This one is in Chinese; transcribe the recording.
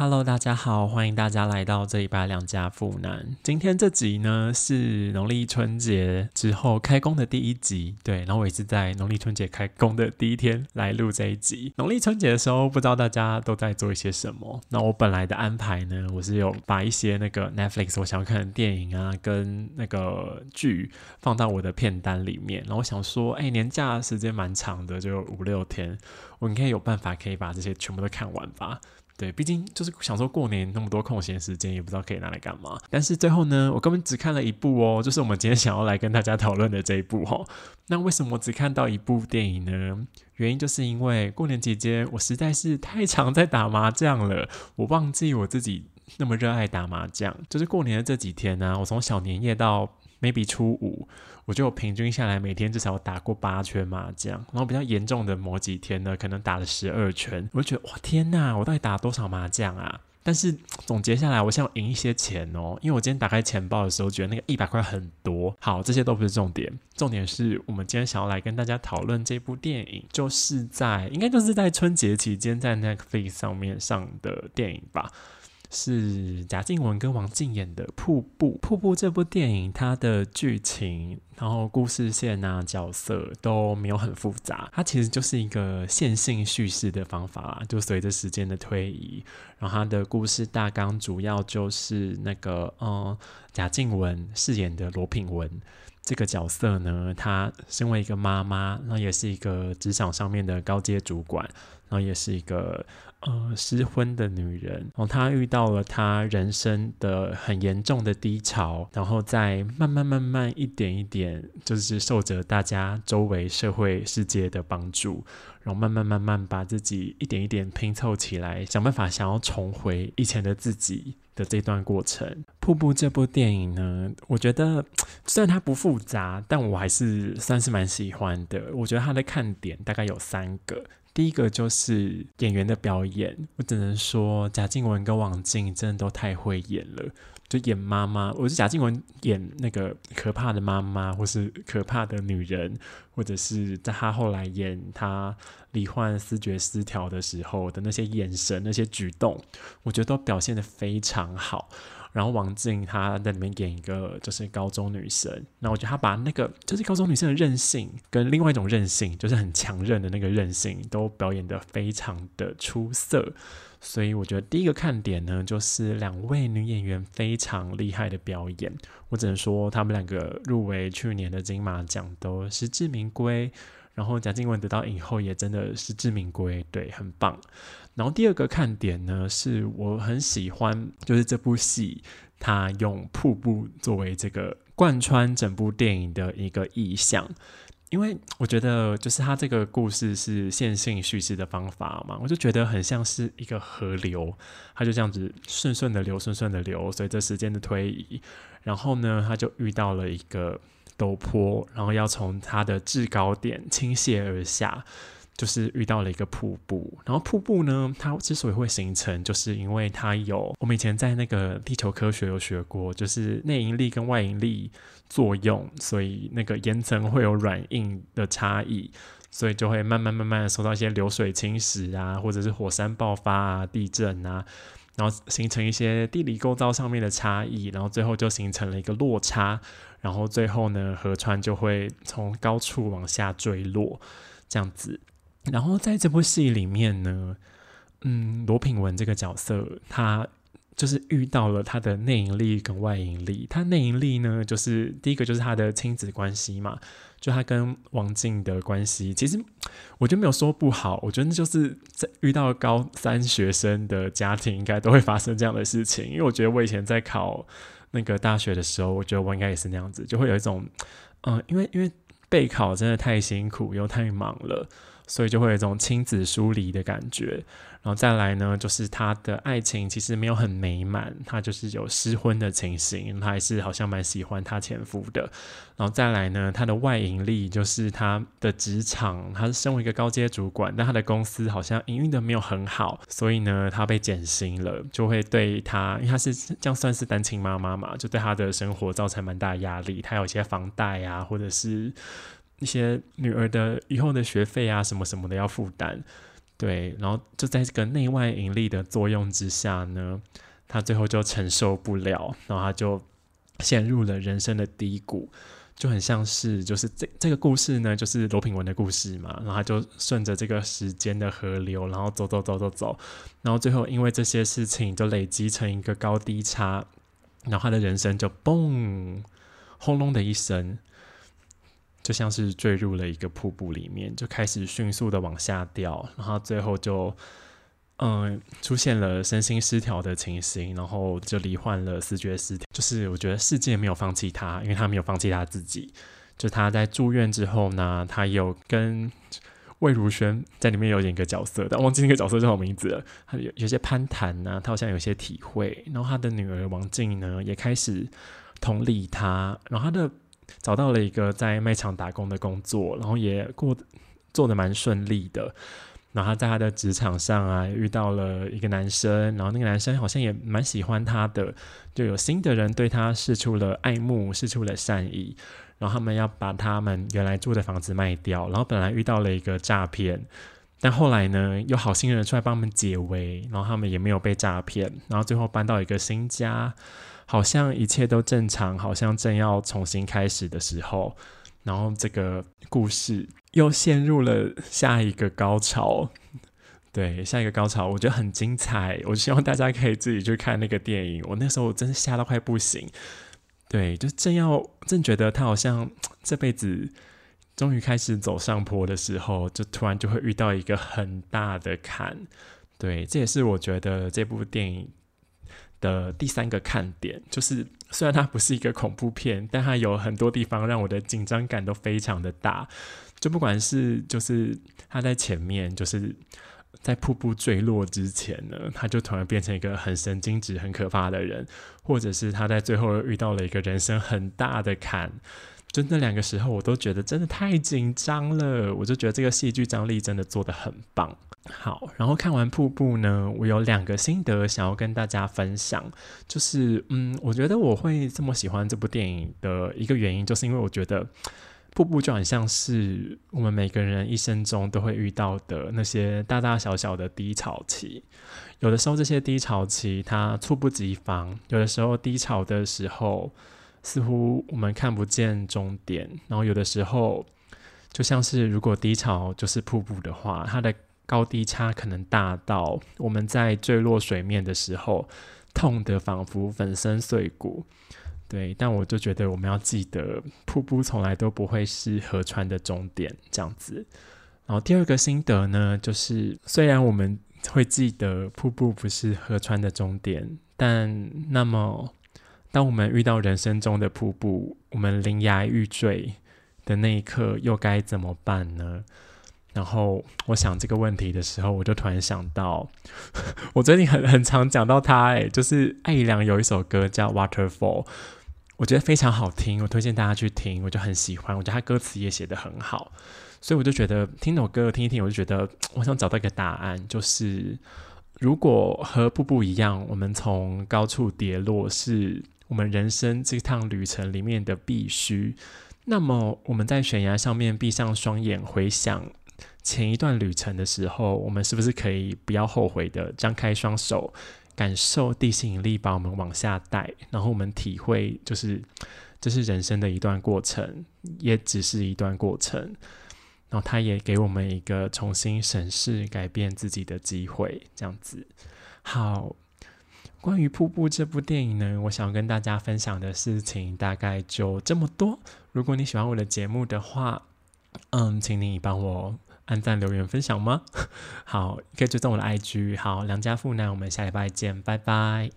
Hello，大家好，欢迎大家来到这一拜两家富男。今天这集呢是农历春节之后开工的第一集，对，然后我也是在农历春节开工的第一天来录这一集。农历春节的时候，不知道大家都在做一些什么？那我本来的安排呢，我是有把一些那个 Netflix 我想要看的电影啊，跟那个剧放到我的片单里面。然后我想说，哎，年假时间蛮长的，就五六天，我应该有办法可以把这些全部都看完吧。对，毕竟就是想说过年那么多空闲时间，也不知道可以拿来干嘛。但是最后呢，我根本只看了一部哦，就是我们今天想要来跟大家讨论的这一部哈。那为什么我只看到一部电影呢？原因就是因为过年期间我实在是太常在打麻将了，我忘记我自己那么热爱打麻将。就是过年的这几天呢，我从小年夜到 maybe 初五。我就平均下来每天至少打过八圈麻将，然后比较严重的某几天呢，可能打了十二圈。我就觉得哇天呐，我到底打多少麻将啊？但是总结下来，我想要赢一些钱哦，因为我今天打开钱包的时候，觉得那个一百块很多。好，这些都不是重点，重点是我们今天想要来跟大家讨论这部电影，就是在应该就是在春节期间在 Netflix 上面上的电影吧。是贾静雯跟王静演的《瀑布》。《瀑布》这部电影，它的剧情、然后故事线啊、角色都没有很复杂，它其实就是一个线性叙事的方法啦。就随着时间的推移，然后它的故事大纲主要就是那个，嗯，贾静雯饰演的罗品文这个角色呢，她身为一个妈妈，然后也是一个职场上面的高阶主管，然后也是一个。呃，失婚的女人，然后她遇到了她人生的很严重的低潮，然后再慢慢慢慢一点一点，就是受着大家周围社会世界的帮助，然后慢慢慢慢把自己一点一点拼凑起来，想办法想要重回以前的自己的这段过程。《瀑布》这部电影呢，我觉得虽然它不复杂，但我还是算是蛮喜欢的。我觉得它的看点大概有三个。第一个就是演员的表演，我只能说贾静雯跟王静真的都太会演了。就演妈妈，我是贾静雯演那个可怕的妈妈，或是可怕的女人，或者是在她后来演她罹患思觉失调的时候的那些眼神、那些举动，我觉得都表现的非常好。然后王静她在里面演一个就是高中女生，那我觉得她把那个就是高中女生的韧性跟另外一种韧性，就是很强韧的那个韧性，都表演的非常的出色。所以我觉得第一个看点呢，就是两位女演员非常厉害的表演。我只能说，她们两个入围去年的金马奖都实至名归。然后贾静雯得到影后也真的实至名归，对，很棒。然后第二个看点呢，是我很喜欢，就是这部戏它用瀑布作为这个贯穿整部电影的一个意象，因为我觉得就是它这个故事是线性叙事的方法嘛，我就觉得很像是一个河流，它就这样子顺顺的流，顺顺的流，随着时间的推移，然后呢，它就遇到了一个。陡坡，然后要从它的制高点倾泻而下，就是遇到了一个瀑布。然后瀑布呢，它之所以会形成，就是因为它有我们以前在那个地球科学有学过，就是内引力跟外引力作用，所以那个岩层会有软硬的差异，所以就会慢慢慢慢受到一些流水侵蚀啊，或者是火山爆发啊、地震啊，然后形成一些地理构造上面的差异，然后最后就形成了一个落差。然后最后呢，河川就会从高处往下坠落，这样子。然后在这部戏里面呢，嗯，罗品文这个角色，他就是遇到了他的内盈力跟外盈力。他内盈力呢，就是第一个就是他的亲子关系嘛，就他跟王静的关系。其实我觉得没有说不好，我觉得就是在遇到高三学生的家庭，应该都会发生这样的事情。因为我觉得我以前在考。那个大学的时候，我觉得我应该也是那样子，就会有一种，嗯，因为因为备考真的太辛苦又太忙了。所以就会有一种亲子疏离的感觉，然后再来呢，就是他的爱情其实没有很美满，他就是有失婚的情形，他还是好像蛮喜欢他前夫的。然后再来呢，他的外盈利就是他的职场，他是身为一个高阶主管，但他的公司好像营运的没有很好，所以呢，他被减薪了，就会对他，因为他是这样算是单亲妈妈嘛，就对他的生活造成蛮大压力，他有一些房贷啊，或者是。一些女儿的以后的学费啊，什么什么的要负担，对，然后就在这个内外引力的作用之下呢，他最后就承受不了，然后他就陷入了人生的低谷。就很像是，就是这这个故事呢，就是罗品文的故事嘛。然后他就顺着这个时间的河流，然后走走走走走，然后最后因为这些事情就累积成一个高低差，然后他的人生就嘣，轰隆的一声，就像是坠入了一个瀑布里面，就开始迅速的往下掉，然后最后就。嗯，出现了身心失调的情形，然后就罹患了视觉失调。就是我觉得世界没有放弃他，因为他没有放弃他自己。就他在住院之后呢，他有跟魏如萱在里面有演一个角色，但忘记那个角色叫什么名字了。他有有些攀谈呢，他好像有些体会。然后他的女儿王静呢，也开始同理他。然后他的找到了一个在卖场打工的工作，然后也过做的蛮顺利的。然后他在他的职场上啊，遇到了一个男生，然后那个男生好像也蛮喜欢他的，就有新的人对他示出了爱慕，示出了善意，然后他们要把他们原来住的房子卖掉，然后本来遇到了一个诈骗，但后来呢，有好心人出来帮他们解围，然后他们也没有被诈骗，然后最后搬到一个新家，好像一切都正常，好像正要重新开始的时候。然后这个故事又陷入了下一个高潮，对，下一个高潮，我觉得很精彩。我希望大家可以自己去看那个电影。我那时候我真的吓到快不行，对，就正要正觉得他好像这辈子终于开始走上坡的时候，就突然就会遇到一个很大的坎。对，这也是我觉得这部电影。的第三个看点就是，虽然它不是一个恐怖片，但它有很多地方让我的紧张感都非常的大。就不管是就是他在前面，就是在瀑布坠落之前呢，他就突然变成一个很神经质、很可怕的人，或者是他在最后遇到了一个人生很大的坎。就那两个时候，我都觉得真的太紧张了。我就觉得这个戏剧张力真的做的很棒。好，然后看完瀑布呢，我有两个心得想要跟大家分享。就是，嗯，我觉得我会这么喜欢这部电影的一个原因，就是因为我觉得瀑布就很像是我们每个人一生中都会遇到的那些大大小小的低潮期。有的时候这些低潮期它猝不及防，有的时候低潮的时候。似乎我们看不见终点，然后有的时候就像是如果低潮就是瀑布的话，它的高低差可能大到我们在坠落水面的时候痛得仿佛粉身碎骨。对，但我就觉得我们要记得，瀑布从来都不会是河川的终点这样子。然后第二个心得呢，就是虽然我们会记得瀑布不是河川的终点，但那么。当我们遇到人生中的瀑布，我们临崖欲坠的那一刻，又该怎么办呢？然后我想这个问题的时候，我就突然想到，我最近很很常讲到他，哎，就是艾怡良有一首歌叫《Waterfall》，我觉得非常好听，我推荐大家去听，我就很喜欢，我觉得他歌词也写得很好，所以我就觉得听首歌听一听，我就觉得我想找到一个答案，就是如果和瀑布一样，我们从高处跌落是。我们人生这趟旅程里面的必须，那么我们在悬崖上面闭上双眼，回想前一段旅程的时候，我们是不是可以不要后悔的张开双手，感受地心引力把我们往下带，然后我们体会，就是这是人生的一段过程，也只是一段过程，然后它也给我们一个重新审视、改变自己的机会，这样子，好。关于《瀑布》这部电影呢，我想跟大家分享的事情大概就这么多。如果你喜欢我的节目的话，嗯，请你帮我按赞、留言、分享吗？好，可以追踪我的 IG。好，良家妇男，我们下礼拜见，拜拜。